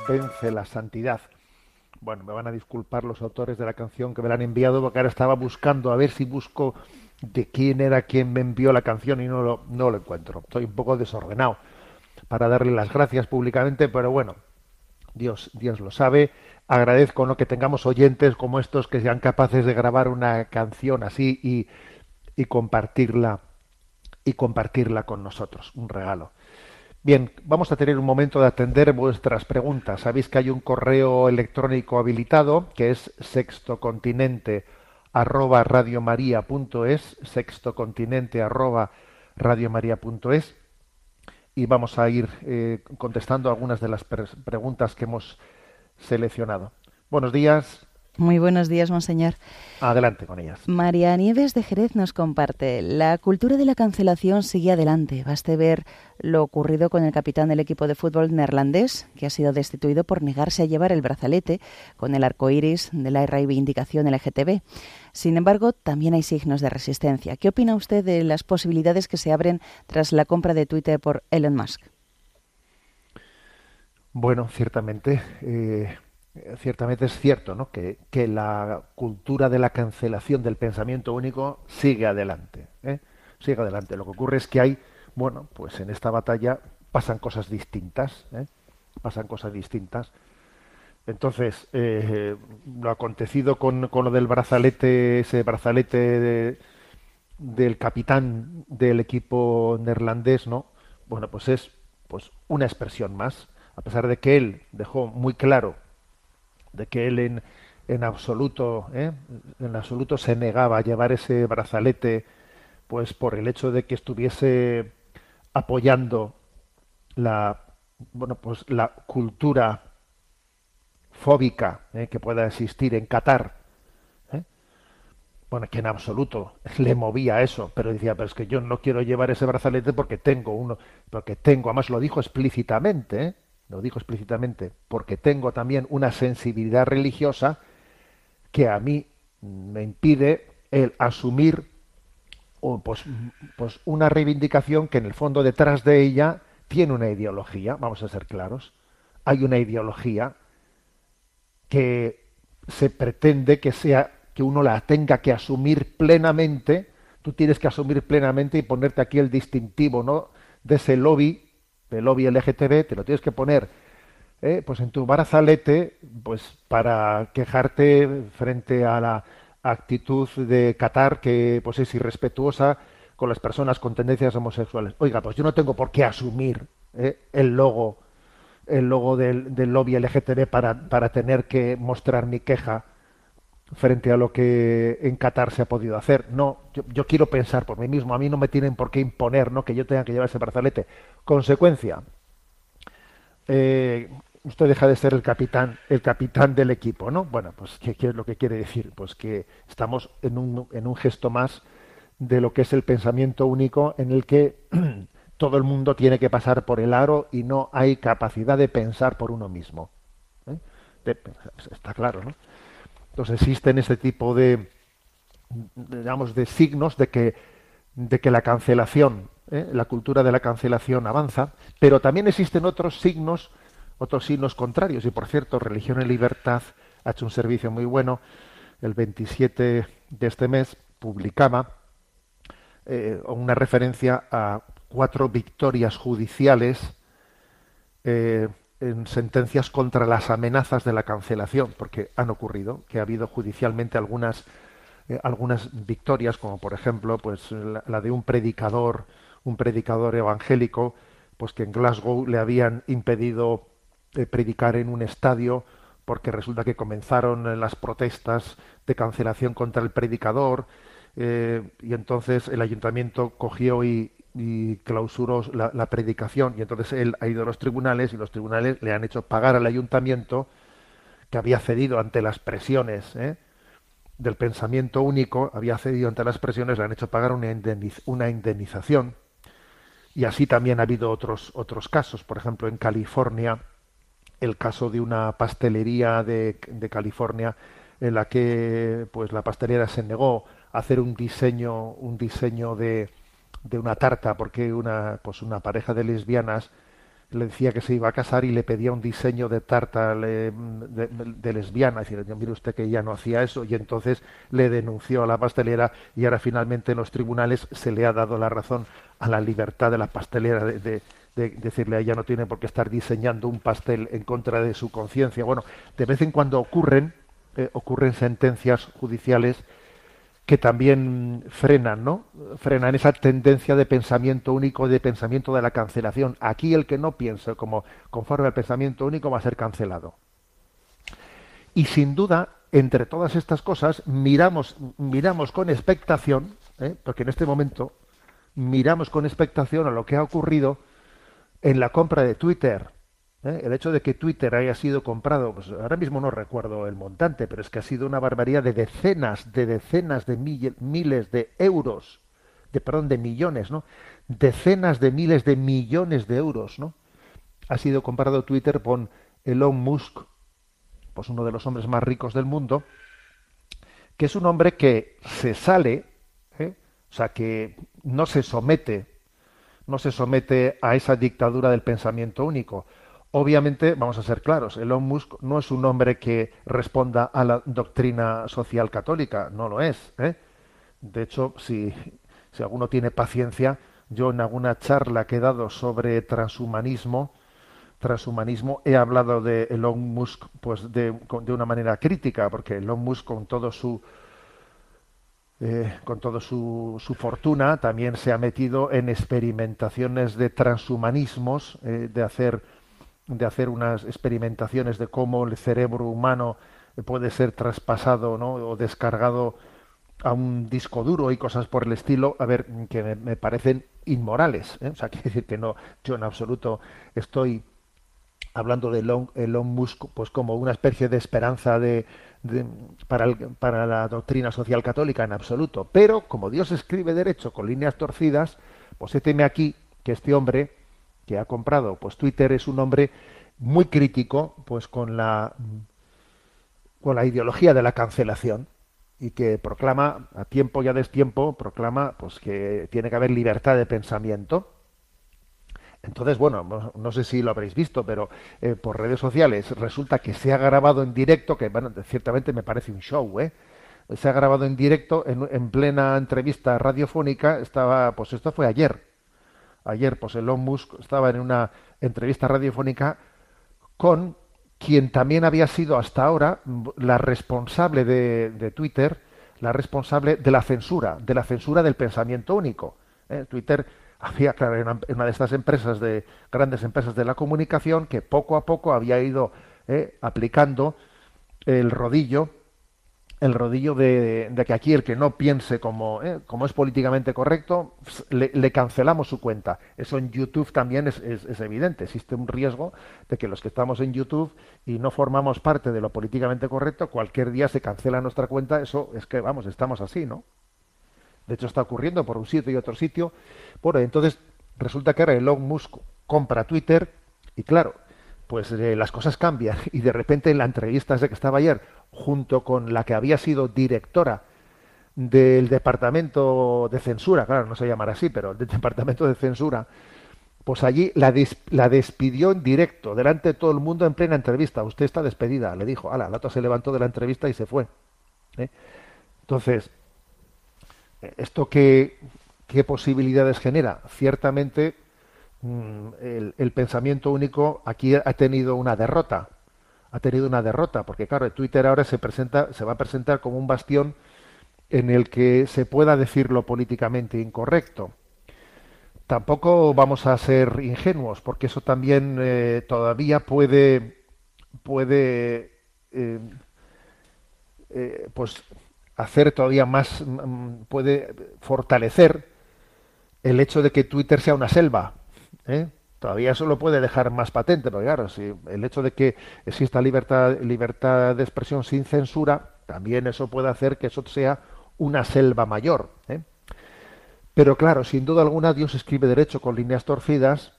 Vence, la santidad. Bueno, me van a disculpar los autores de la canción que me la han enviado porque ahora estaba buscando a ver si busco de quién era quien me envió la canción y no lo, no lo encuentro. Estoy un poco desordenado para darle las gracias públicamente, pero bueno, Dios, Dios lo sabe. Agradezco ¿no? que tengamos oyentes como estos que sean capaces de grabar una canción así y, y compartirla y compartirla con nosotros. Un regalo. Bien, vamos a tener un momento de atender vuestras preguntas. Sabéis que hay un correo electrónico habilitado que es sextocontinente arroba sextocontinente arroba radiomaria.es y vamos a ir eh, contestando algunas de las pre- preguntas que hemos seleccionado. Buenos días. Muy buenos días, monseñor. Adelante con ellas. María Nieves de Jerez nos comparte, la cultura de la cancelación sigue adelante. Baste ver lo ocurrido con el capitán del equipo de fútbol neerlandés, que ha sido destituido por negarse a llevar el brazalete con el arco iris de la reivindicación LGTB. Sin embargo, también hay signos de resistencia. ¿Qué opina usted de las posibilidades que se abren tras la compra de Twitter por Elon Musk? Bueno, ciertamente, eh, ciertamente es cierto ¿no? que, que, la cultura de la cancelación del pensamiento único sigue adelante. ¿eh? Sigue adelante. Lo que ocurre es que hay, bueno, pues en esta batalla pasan cosas distintas. ¿eh? Pasan cosas distintas. Entonces, eh, lo acontecido con, con, lo del brazalete, ese brazalete de, del capitán del equipo neerlandés, ¿no? Bueno, pues es pues una expresión más a pesar de que él dejó muy claro de que él en, en absoluto ¿eh? en absoluto se negaba a llevar ese brazalete pues por el hecho de que estuviese apoyando la bueno pues la cultura fóbica ¿eh? que pueda existir en Qatar ¿eh? bueno que en absoluto le movía eso pero decía pero es que yo no quiero llevar ese brazalete porque tengo uno porque tengo además lo dijo explícitamente. Lo digo explícitamente, porque tengo también una sensibilidad religiosa que a mí me impide el asumir pues, pues una reivindicación que en el fondo detrás de ella tiene una ideología, vamos a ser claros, hay una ideología que se pretende que sea que uno la tenga que asumir plenamente, tú tienes que asumir plenamente y ponerte aquí el distintivo, ¿no? de ese lobby el lobby LGTB, te lo tienes que poner eh, pues en tu brazalete pues para quejarte frente a la actitud de Qatar que pues es irrespetuosa con las personas con tendencias homosexuales. Oiga, pues yo no tengo por qué asumir eh, el logo el logo del, del lobby LGTB para, para tener que mostrar mi queja frente a lo que en Qatar se ha podido hacer. No, yo, yo, quiero pensar por mí mismo. A mí no me tienen por qué imponer ¿no? que yo tenga que llevar ese brazalete. Consecuencia, eh, usted deja de ser el capitán, el capitán del equipo, ¿no? Bueno, pues ¿qué, ¿qué, es lo que quiere decir? Pues que estamos en un, en un gesto más de lo que es el pensamiento único en el que todo el mundo tiene que pasar por el aro y no hay capacidad de pensar por uno mismo. ¿eh? Está claro, ¿no? Entonces existen este tipo de, digamos, de signos de que, de que la cancelación, ¿eh? la cultura de la cancelación avanza, pero también existen otros signos, otros signos contrarios. Y por cierto, Religión y Libertad ha hecho un servicio muy bueno. El 27 de este mes publicaba eh, una referencia a cuatro victorias judiciales eh, en sentencias contra las amenazas de la cancelación, porque han ocurrido, que ha habido judicialmente algunas, eh, algunas victorias, como por ejemplo, pues la, de un predicador, un predicador evangélico, pues que en Glasgow le habían impedido eh, predicar en un estadio porque resulta que comenzaron las protestas de cancelación contra el predicador eh, y entonces el ayuntamiento cogió y, y clausuró la, predicación. Y entonces él ha ido a los tribunales y los tribunales le han hecho pagar al ayuntamiento que había cedido ante las presiones ¿eh? del pensamiento único, había cedido ante las presiones, le han hecho pagar una, una indemnización. Y así también ha habido otros otros casos, por ejemplo en California el caso de una pastelería de, de California en la que pues la pastelera se negó a hacer un diseño un diseño de de una tarta porque una pues una pareja de lesbianas le decía que se iba a casar y le pedía un diseño de tarta de, de, de lesbiana. Es decir, mire usted que ella no hacía eso y entonces le denunció a la pastelera y ahora finalmente en los tribunales se le ha dado la razón a la libertad de la pastelera de, de, de decirle a ella no tiene por qué estar diseñando un pastel en contra de su conciencia. Bueno, de vez en cuando ocurren, eh, ocurren sentencias judiciales que también frenan, ¿no? Frenan esa tendencia de pensamiento único, de pensamiento de la cancelación. Aquí el que no piense como conforme al pensamiento único va a ser cancelado. Y sin duda, entre todas estas cosas, miramos, miramos con expectación, ¿eh? porque en este momento miramos con expectación a lo que ha ocurrido en la compra de Twitter. ¿Eh? El hecho de que Twitter haya sido comprado, pues ahora mismo no recuerdo el montante, pero es que ha sido una barbaridad de decenas, de decenas de miles de euros, de perdón, de millones, ¿no? Decenas de miles de millones de euros, ¿no? Ha sido comprado Twitter por Elon Musk, pues uno de los hombres más ricos del mundo, que es un hombre que se sale, ¿eh? o sea, que no se somete, no se somete a esa dictadura del pensamiento único. Obviamente, vamos a ser claros, Elon Musk no es un hombre que responda a la doctrina social católica, no lo es. ¿eh? De hecho, si, alguno tiene paciencia, yo en alguna charla que he dado sobre transhumanismo, transhumanismo, he hablado de Elon Musk pues de, de una manera crítica, porque Elon Musk con todo su eh, con toda su, su, fortuna también se ha metido en experimentaciones de transhumanismos, eh, de hacer de hacer unas experimentaciones de cómo el cerebro humano puede ser traspasado ¿no? o descargado a un disco duro y cosas por el estilo, a ver, que me, parecen inmorales. ¿eh? O sea, quiere decir que no, yo en absoluto estoy hablando de Elon, Elon Musk pues como una especie de esperanza de, de para, el, para la doctrina social católica en absoluto. Pero como Dios escribe derecho con líneas torcidas, pues se teme aquí que este hombre que ha comprado pues Twitter es un hombre muy crítico pues con la con la ideología de la cancelación y que proclama a tiempo y a destiempo proclama pues que tiene que haber libertad de pensamiento entonces, bueno, no, sé si lo habréis visto, pero eh, por redes sociales resulta que se ha grabado en directo, que bueno, ciertamente me parece un show, ¿eh? Se ha grabado en directo en, en, plena entrevista radiofónica, estaba, pues esto fue ayer. Ayer, pues Elon Musk estaba en una entrevista radiofónica con quien también había sido hasta ahora la responsable de, Twitter, la responsable de la censura, de la censura del pensamiento único. ¿eh? Twitter había, una, una, de estas empresas de grandes empresas de la comunicación que poco a poco había ido eh, aplicando el rodillo, el rodillo de, que aquí el que no piense como, eh, como es políticamente correcto, le, le, cancelamos su cuenta. Eso en YouTube también es, es, es, evidente. Existe un riesgo de que los que estamos en YouTube y no formamos parte de lo políticamente correcto, cualquier día se cancela nuestra cuenta. Eso es que, vamos, estamos así, ¿no? De hecho, está ocurriendo por un sitio y otro sitio. Bueno, entonces resulta que ahora Elon Musk compra Twitter y claro, pues eh, las cosas cambian y de repente en la entrevista de que estaba ayer, junto con la que había sido directora del departamento de censura, claro, no se llamará así, pero del departamento de censura, pues allí la, des la, despidió en directo, delante de todo el mundo en plena entrevista. Usted está despedida, le dijo. Ala, la otra se levantó de la entrevista y se fue. ¿eh? Entonces, ¿Esto qué, qué posibilidades genera? Ciertamente el, el, pensamiento único aquí ha tenido una derrota. Ha tenido una derrota, porque claro, Twitter ahora se presenta, se va a presentar como un bastión en el que se pueda decir lo políticamente incorrecto. Tampoco vamos a ser ingenuos, porque eso también eh, todavía puede, puede eh, eh, pues hacer todavía más, puede fortalecer el hecho de que Twitter sea una selva. ¿Eh? Todavía eso lo puede dejar más patente, porque claro, si el hecho de que exista libertad, de expresión sin censura, también eso puede hacer que eso sea una selva mayor. ¿eh? Pero claro, sin duda alguna Dios escribe derecho con líneas torcidas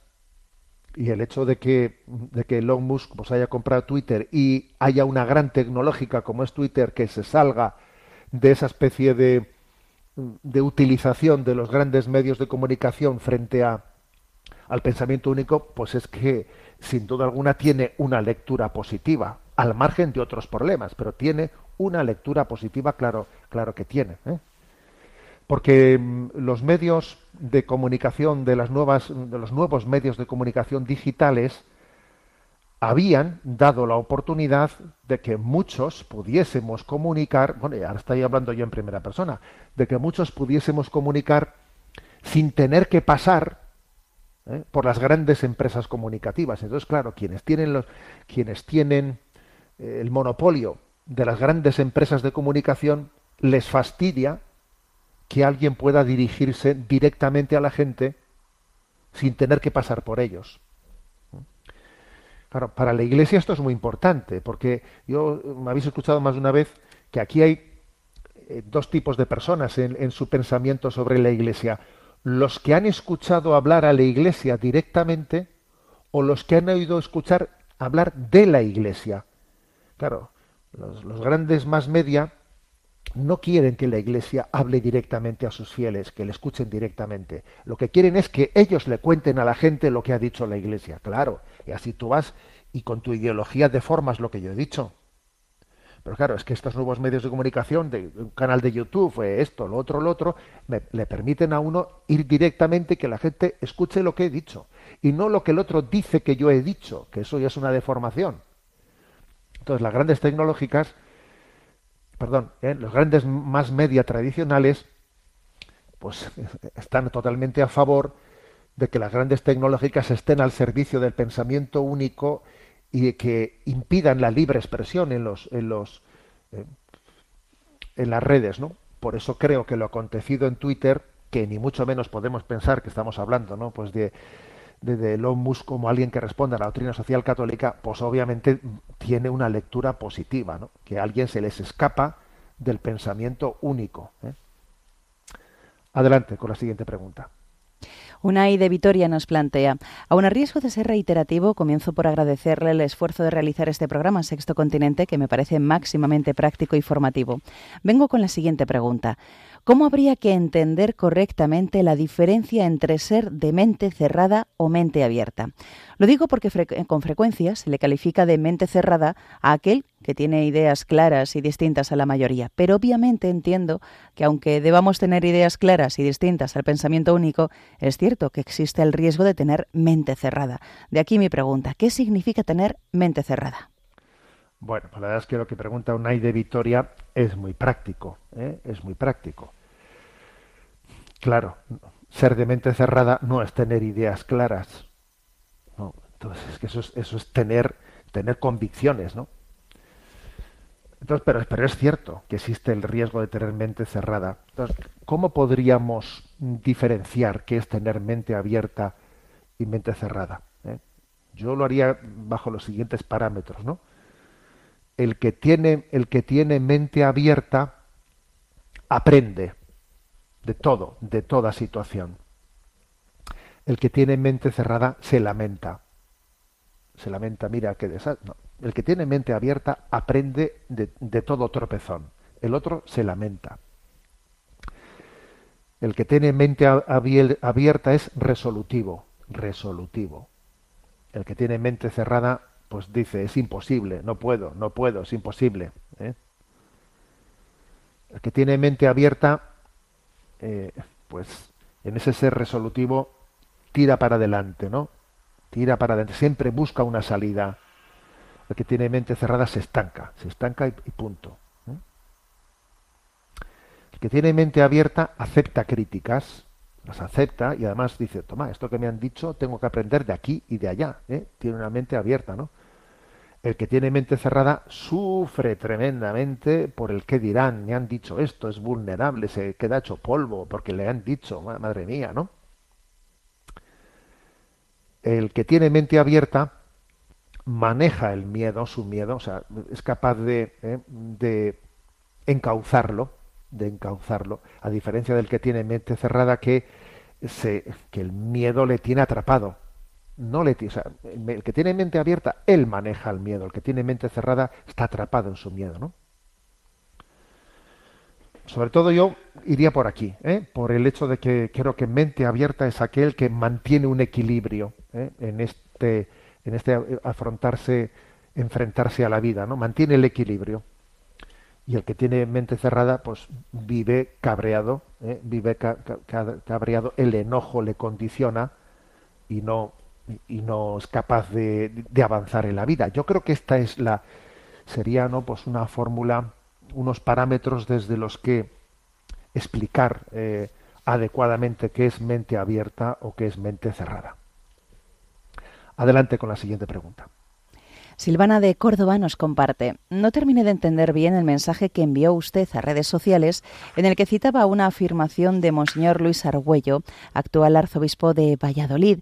y el hecho de que, de que Elon Musk pues, haya comprado Twitter y haya una gran tecnológica como es Twitter que se salga de esa especie de, de utilización de los grandes medios de comunicación frente a, al pensamiento único, pues es que sin duda alguna tiene una lectura positiva, al margen de otros problemas, pero tiene una lectura positiva, claro, claro que tiene. ¿eh? Porque mm, los medios de comunicación de las nuevas, de los nuevos medios de comunicación digitales, habían dado la oportunidad de que muchos pudiésemos comunicar, bueno, ahora estoy hablando yo en primera persona, de que muchos pudiésemos comunicar sin tener que pasar ¿eh? por las grandes empresas comunicativas. Entonces, claro, quienes tienen los, quienes tienen eh, el monopolio de las grandes empresas de comunicación les fastidia que alguien pueda dirigirse directamente a la gente sin tener que pasar por ellos. Claro, para la Iglesia esto es muy importante, porque yo me habéis escuchado más de una vez que aquí hay eh, dos tipos de personas en su pensamiento sobre la Iglesia. Los que han escuchado hablar a la Iglesia directamente o los que han oído escuchar hablar de la Iglesia. Claro, los, los grandes más media no quieren que la Iglesia hable directamente a sus fieles, que le escuchen directamente. Lo que quieren es que ellos le cuenten a la gente lo que ha dicho la Iglesia. Claro, y así tú vas y con tu ideología deformas lo que yo he dicho. Pero claro, es que estos nuevos medios de comunicación, de un canal de YouTube, esto, lo otro, lo otro, le permiten a uno ir directamente que la gente escuche lo que he dicho. Y no lo que el otro dice que yo he dicho, que eso ya es una deformación. Entonces, las grandes tecnológicas, perdón, eh, los grandes más media tradicionales, pues están totalmente a favor de que las grandes tecnológicas estén al servicio del pensamiento único y que impidan la libre expresión en los en los eh, en las redes, ¿no? Por eso creo que lo acontecido en Twitter, que ni mucho menos podemos pensar que estamos hablando, ¿no? Pues de de, de Elon Musk como alguien que responde a la doctrina social católica, pues obviamente tiene una lectura positiva, ¿no? Que a alguien se les escapa del pensamiento único. ¿eh? Adelante con la siguiente pregunta. Unai de Vitoria nos plantea, aun a riesgo de ser reiterativo, comienzo por agradecerle el esfuerzo de realizar este programa Sexto Continente, que me parece máximamente práctico y formativo. Vengo con la siguiente pregunta. ¿Cómo habría que entender correctamente la diferencia entre ser de mente cerrada o mente abierta? Lo digo porque con frecuencia se le califica de mente cerrada a aquel que tiene ideas claras y distintas a la mayoría, pero obviamente entiendo que aunque debamos tener ideas claras y distintas al pensamiento único, es cierto que existe el riesgo de tener mente cerrada. De aquí mi pregunta, ¿qué significa tener mente cerrada? Bueno, pues la verdad es que lo que pregunta Unai de Vitoria es muy práctico, ¿eh? es muy práctico. Claro, ser de mente cerrada no es tener ideas claras. No, entonces eso es, eso es tener, tener convicciones, ¿no? Entonces, pero, pero es cierto que existe el riesgo de tener mente cerrada. Entonces, ¿cómo podríamos diferenciar qué es tener mente abierta y mente cerrada? eh? Yo lo haría bajo los siguientes parámetros, ¿no? El que tiene, el que tiene mente abierta aprende de todo, de toda situación. El que tiene mente cerrada se lamenta. Se lamenta, mira qué desastre. El que tiene mente abierta aprende de, de todo tropezón. El otro se lamenta. El que tiene mente abierta es resolutivo, resolutivo. El que tiene mente cerrada, pues dice, es imposible, no puedo, no puedo, es imposible. ¿eh? El que tiene mente abierta, eh, pues en ese ser resolutivo, tira para adelante, ¿no? Tira para adelante, siempre busca una salida. El que tiene mente cerrada se estanca, se estanca y, punto. ¿eh? El que tiene mente abierta acepta críticas, las acepta y además dice, toma, esto que me han dicho tengo que aprender de aquí y de allá. ¿eh? Tiene una mente abierta, ¿no? El que tiene mente cerrada sufre tremendamente por el que dirán, me han dicho esto, es vulnerable, se queda hecho polvo porque le han dicho, ma- madre mía, ¿no? El que tiene mente abierta maneja el miedo, su miedo, o sea, es capaz de, ¿eh? de encauzarlo, de encauzarlo, a diferencia del que tiene mente cerrada que se, que el miedo le tiene atrapado. No le, o el que tiene mente abierta, él maneja el miedo. El que tiene mente cerrada está atrapado en su miedo, ¿no? Sobre todo yo iría por aquí, ¿eh? por el hecho de que creo que mente abierta es aquel que mantiene un equilibrio ¿eh? en este, en este afrontarse, enfrentarse a la vida, ¿no? Mantiene el equilibrio. Y el que tiene mente cerrada, pues vive cabreado, ¿eh? vive ca- ca- ca- cabreado, el enojo le condiciona y no y no es capaz de, de avanzar en la vida. Yo creo que esta es la sería no pues una fórmula, unos parámetros desde los que explicar eh, adecuadamente qué es mente abierta o qué es mente cerrada. Adelante con la siguiente pregunta. Silvana de Córdoba nos comparte. No terminé de entender bien el mensaje que envió usted a redes sociales en el que citaba una afirmación de Monseñor Luis Argüello, actual arzobispo de Valladolid,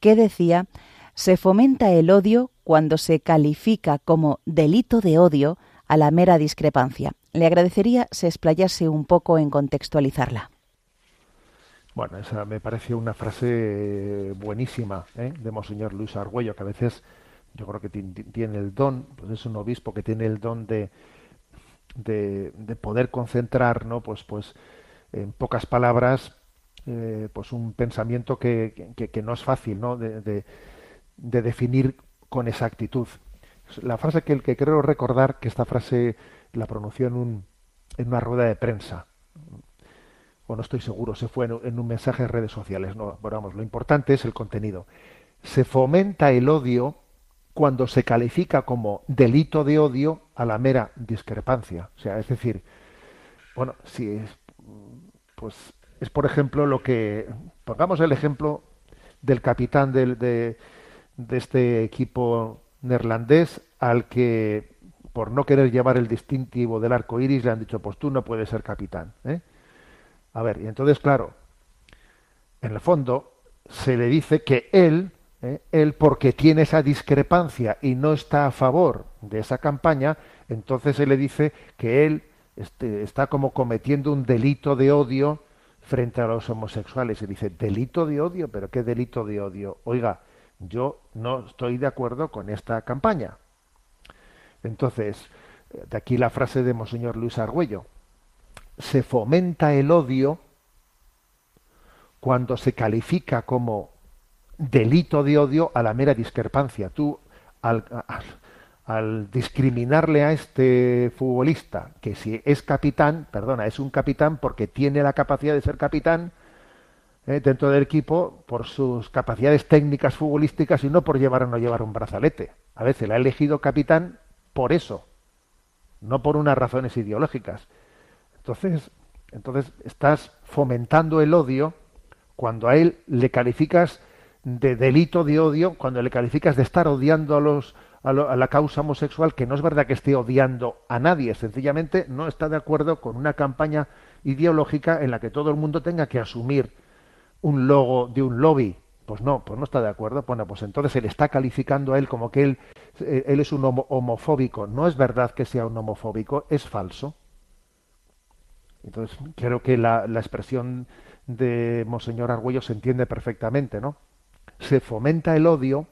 que decía Se fomenta el odio cuando se califica como delito de odio a la mera discrepancia. Le agradecería se explayase un poco en contextualizarla. Bueno, esa me parece una frase buenísima ¿eh? de Monseñor Luis Argüello, que a veces yo creo que tiene el don, pues es un obispo que tiene el don de, de, poder concentrar, ¿no? Pues, pues en pocas palabras, eh, pues un pensamiento que, que, no es fácil, ¿no? De, de, definir con exactitud. La frase que, que creo recordar, que esta frase la pronunció en, un, en una rueda de prensa, o no estoy seguro, se fue en, un mensaje en redes sociales, no, pero vamos, lo importante es el contenido. Se fomenta el odio cuando se califica como delito de odio a la mera discrepancia. O sea, es decir, bueno, si es, pues es por ejemplo lo que, pongamos el ejemplo del capitán del, de, este equipo neerlandés al que por no querer llevar el distintivo del arco iris le han dicho, pues tú no puedes ser capitán. ¿eh? A ver, y entonces, claro, en el fondo se le dice que él, ¿eh? él porque tiene esa discrepancia y no está a favor de esa campaña, entonces se le dice que él este, está como cometiendo un delito de odio frente a los homosexuales. Y dice, delito de odio, pero ¿qué delito de odio? Oiga, yo no estoy de acuerdo con esta campaña. Entonces, de aquí la frase de Monseñor Luis Argüello se fomenta el odio cuando se califica como delito de odio a la mera discrepancia. Tú, al, discriminarle a este futbolista, que si es capitán, perdona, es un capitán porque tiene la capacidad de ser capitán eh, dentro del equipo por sus capacidades técnicas futbolísticas y no por llevar o no llevar un brazalete. A veces le ha elegido capitán por eso, no por unas razones ideológicas. Entonces, entonces estás fomentando el odio cuando a él le calificas de delito de odio, cuando le calificas de estar odiando a los a, la causa homosexual, que no es verdad que esté odiando a nadie, sencillamente no está de acuerdo con una campaña ideológica en la que todo el mundo tenga que asumir un logo de un lobby. Pues no, pues no está de acuerdo. Bueno, pues entonces él está calificando a él como que él, eh, él es un homofóbico. No es verdad que sea un homofóbico, es falso. Entonces, creo que la, expresión de Monseñor Argüello se entiende perfectamente, ¿no? Se fomenta el odio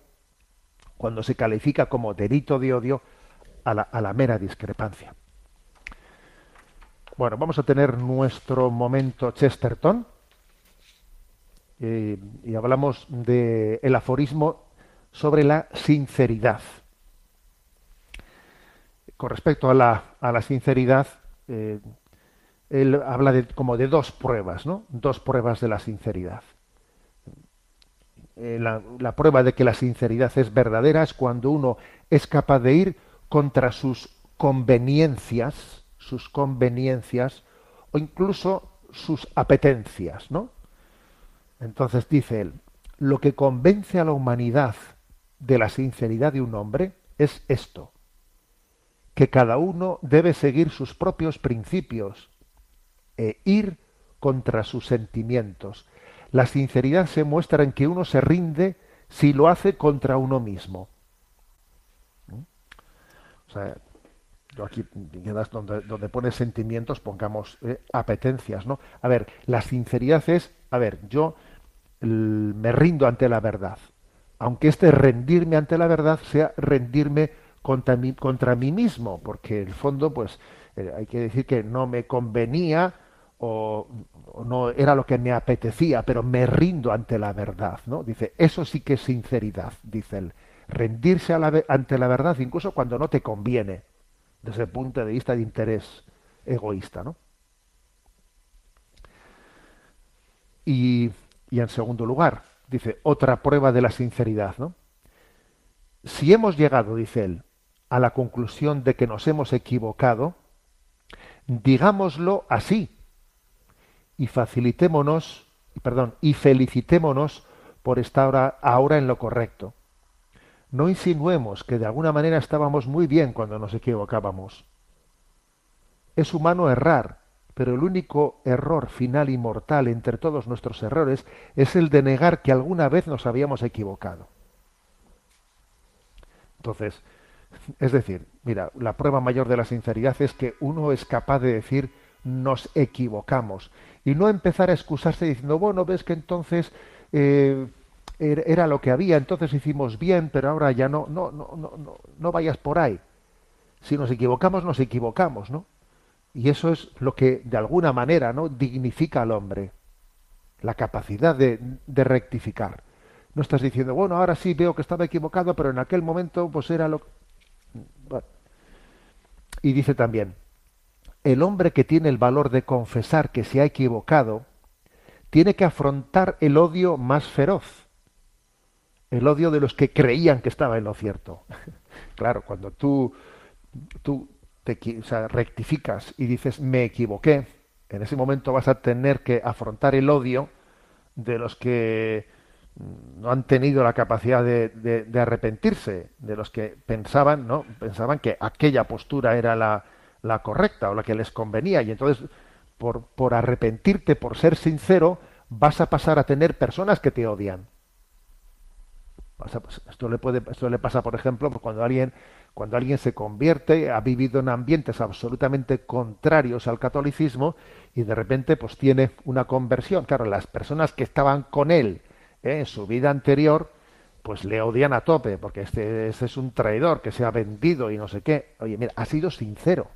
cuando se califica como delito de odio a la, mera discrepancia. Bueno, vamos a tener nuestro momento Chesterton eh, y hablamos del el aforismo sobre la sinceridad. Con respecto a la, sinceridad, eh, él habla de, como de dos pruebas, ¿no? Dos pruebas de la sinceridad. Eh, la, prueba de que la sinceridad es verdadera es cuando uno es capaz de ir contra sus conveniencias, sus conveniencias o incluso sus apetencias, ¿no? Entonces dice él, lo que convence a la humanidad de la sinceridad de un hombre es esto, que cada uno debe seguir sus propios principios e ir contra sus sentimientos. La sinceridad se muestra en que uno se rinde si lo hace contra uno mismo. ¿Mm? O sea, yo aquí donde, donde pone sentimientos pongamos eh, apetencias, ¿no? A ver, la sinceridad es, a ver, yo me rindo ante la verdad. Aunque este rendirme ante la verdad sea rendirme contra mí, contra mí mismo, porque en el fondo, pues, eh, hay que decir que no me convenía o, no era lo que me apetecía, pero me rindo ante la verdad, ¿no? Dice, eso sí que es sinceridad, dice él. Rendirse ante la verdad incluso cuando no te conviene, desde el punto de vista de interés egoísta, ¿no? Y, y en segundo lugar, dice, otra prueba de la sinceridad, ¿no? Si hemos llegado, dice él, a la conclusión de que nos hemos equivocado, digámoslo así, y facilitémonos, perdón, y felicitémonos por estar ahora, en lo correcto. No insinuemos que de alguna manera estábamos muy bien cuando nos equivocábamos. Es humano errar, pero el único error final y mortal entre todos nuestros errores es el de negar que alguna vez nos habíamos equivocado. Entonces, es decir, mira, la prueba mayor de la sinceridad es que uno es capaz de decir nos equivocamos y no empezar a excusarse diciendo, bueno, ves que entonces eh, er- era lo que había, entonces hicimos bien, pero ahora ya no, no, no, no, no, no vayas por ahí. Si nos equivocamos, nos equivocamos, ¿no? Y eso es lo que de alguna manera, ¿no? dignifica al hombre, la capacidad de, de rectificar. No estás diciendo, bueno, ahora sí veo que estaba equivocado, pero en aquel momento pues era lo bueno. Y dice también, el hombre que tiene el valor de confesar que se ha equivocado, tiene que afrontar el odio más feroz, el odio de los que creían que estaba en lo cierto. claro, cuando tú, tú te, rectificas y dices me equivoqué, en ese momento vas a tener que afrontar el odio de los que mm, no han tenido la capacidad de- de arrepentirse, de los que pensaban, ¿no? Pensaban que aquella postura era la, la correcta o la que les convenía. Y entonces, por, por arrepentirte, por ser sincero, vas a pasar a tener personas que te odian. Esto le puede, esto le pasa, por ejemplo, cuando alguien, cuando alguien se convierte, ha vivido en ambientes absolutamente contrarios al catolicismo y de repente pues tiene una conversión. Claro, las personas que estaban con él ¿eh? en su vida anterior, pues le odian a tope, porque este, este es un traidor que se ha vendido y no sé qué. Oye, mira, ha sido sincero.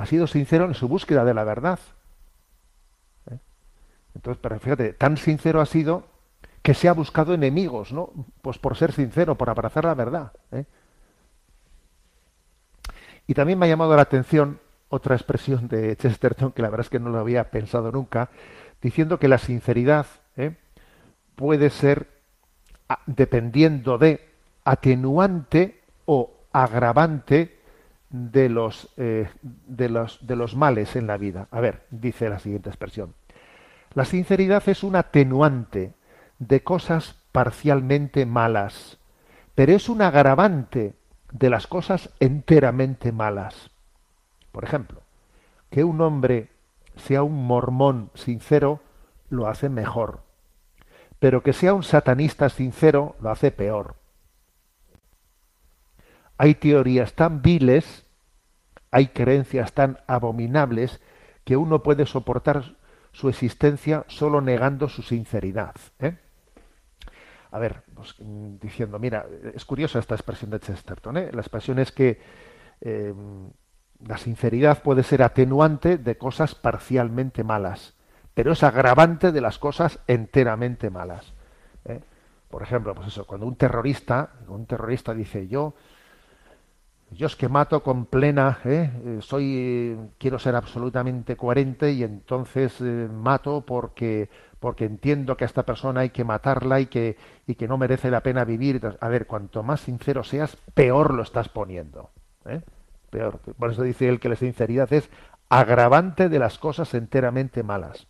Ha sido sincero en su búsqueda de la verdad. ¿eh? Entonces, pero fíjate, tan sincero ha sido que se ha buscado enemigos, ¿no? Pues por ser sincero, por abrazar la verdad. ¿eh? Y también me ha llamado la atención otra expresión de Chesterton, que la verdad es que no lo había pensado nunca, diciendo que la sinceridad ¿eh? puede ser, dependiendo de, atenuante o agravante de los, eh, de, los, de los males en la vida. A ver, dice la siguiente expresión. La sinceridad es un atenuante de cosas parcialmente malas, pero es un agravante de las cosas enteramente malas. Por ejemplo, que un hombre sea un mormón sincero lo hace mejor, pero que sea un satanista sincero lo hace peor. Hay teorías tan viles, hay creencias tan abominables que uno puede soportar su existencia solo negando su sinceridad. ¿eh? A ver, pues, mm, diciendo, mira, es curiosa esta expresión de Chesterton. ¿eh? La expresión es que eh, la sinceridad puede ser atenuante de cosas parcialmente malas, pero es agravante de las cosas enteramente malas. ¿eh? Por ejemplo, pues eso, cuando un terrorista, un terrorista dice yo, yo es que mato con plena, ¿eh? Eh, soy, quiero ser absolutamente coherente y entonces eh, mato porque porque entiendo que a esta persona hay que matarla y que y que no merece la pena vivir. A ver, cuanto más sincero seas, peor lo estás poniendo. ¿eh? Peor. Por eso dice él que la sinceridad es agravante de las cosas enteramente malas.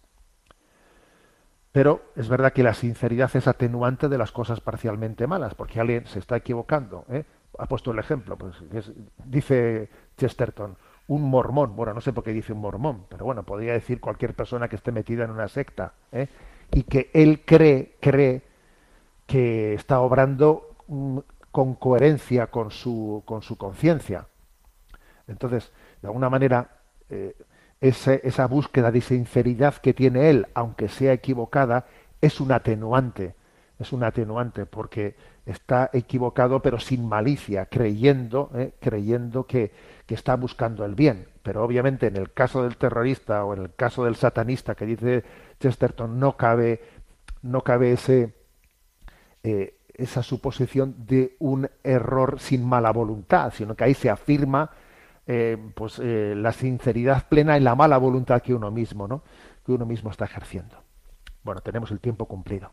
Pero es verdad que la sinceridad es atenuante de las cosas parcialmente malas, porque alguien se está equivocando. ¿eh? Ha puesto el ejemplo, pues, dice Chesterton, un mormón. Bueno, no sé por qué dice un mormón, pero bueno, podría decir cualquier persona que esté metida en una secta ¿eh? y que él cree, cree que está obrando mm, con coherencia con su, con su conciencia. Entonces, de alguna manera, eh, esa búsqueda de sinceridad que tiene él, aunque sea equivocada, es un atenuante. Es un atenuante porque está equivocado pero sin malicia, creyendo, eh, creyendo que, que está buscando el bien. Pero obviamente en el caso del terrorista o en el caso del satanista que dice Chesterton no cabe, no cabe ese, eh, esa suposición de un error sin mala voluntad, sino que ahí se afirma eh, pues la sinceridad plena en la mala voluntad que uno mismo, ¿no? que uno mismo está ejerciendo. Bueno, tenemos el tiempo cumplido.